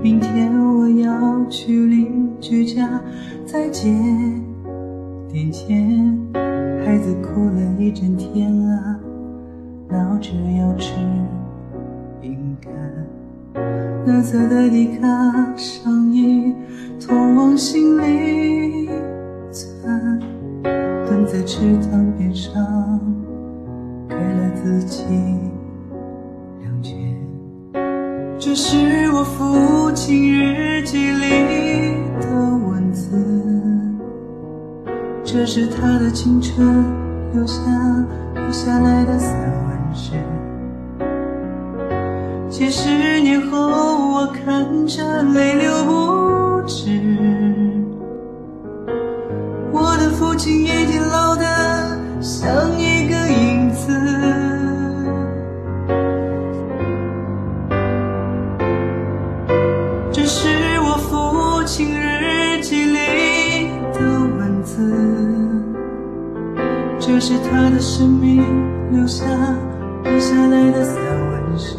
明天我要去邻居家，再借点钱，孩子哭了一整天啊，闹着要吃饼干。蓝色的迪卡上衣，通往心里钻，蹲在池塘边上，给了自己。这是我父亲日记里的文字，这是他的青春留下留下来的散文诗。几十年后，我看着泪流不止，我的父亲已经老得这是他的生命留下留下来的散文诗。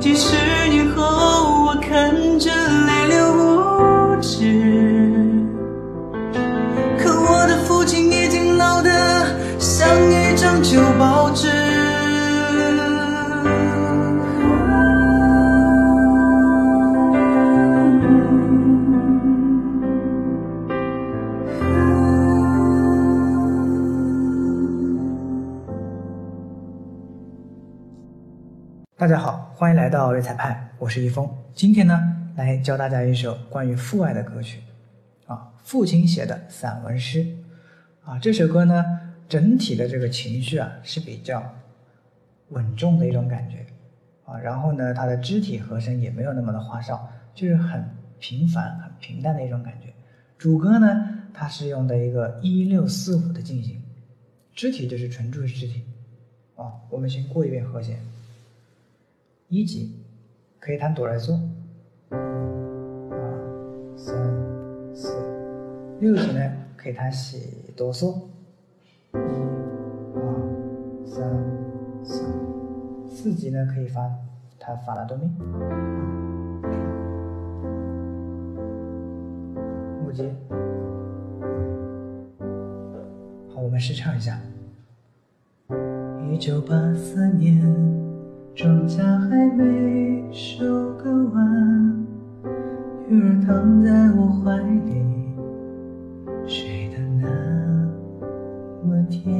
几十年后，我看着泪流不止，可我的父亲已经老得像一张旧报大家好，欢迎来到瑞彩派，我是一峰。今天呢，来教大家一首关于父爱的歌曲，啊，父亲写的散文诗，啊，这首歌呢，整体的这个情绪啊是比较稳重的一种感觉，啊，然后呢，它的肢体和声也没有那么的花哨，就是很平凡、很平淡的一种感觉。主歌呢，它是用的一个一六四五的进行，肢体就是纯注肢体，啊，我们先过一遍和弦。一级可以弹哆来嗦，二三四，六级呢可以弹西哆嗦，一二三四，四级呢可以发弹法拉哆咪，五级，好，我们试唱一下，一九八四年。庄稼还没收割完，鱼儿躺在我怀里，睡得那么甜。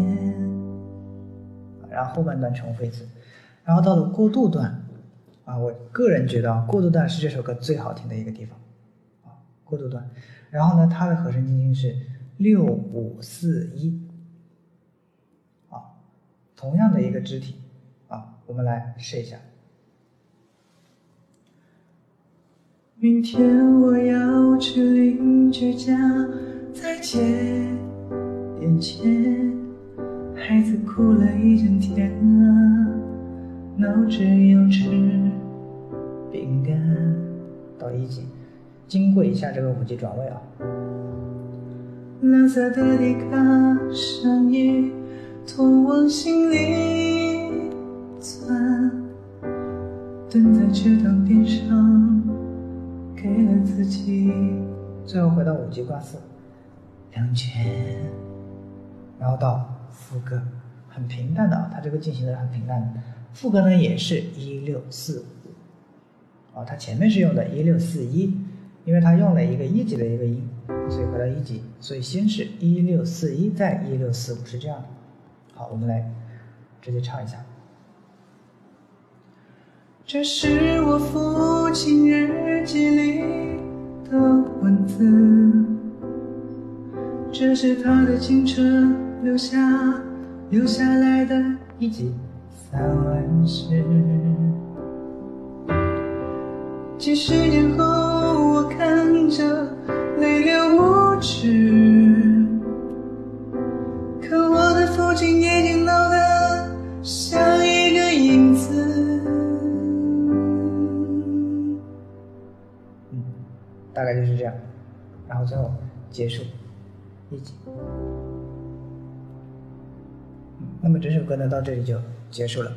然后后半段重复一次，然后到了过渡段，啊，我个人觉得啊，过渡段是这首歌最好听的一个地方，啊，过渡段。然后呢，它的和声进行是六五四一，啊，同样的一个肢体。我们来试一下。明天我要去邻居家，再借点钱，孩子哭了一整天啊，闹着要吃饼干。到一级，经过一下这个五级转位啊。蓝色的迪卡上衣，通往心里。蹲在池塘边上，给了自己。最后回到五级挂四，两拳。然后到副歌，很平淡的啊，它这个进行的很平淡。副歌呢也是一六四五，啊，它前面是用的一六四一，因为它用了一个一级的一个音，所以回到一级，所以先是一六四一，再一六四五，是这样的。好，我们来直接唱一下。这是我父亲日记里的文字，这是他的青春留下留下来的一集散文诗。几十年后，我看着，大概就是这样，然后最后结束一起。那么整首歌呢到这里就结束了。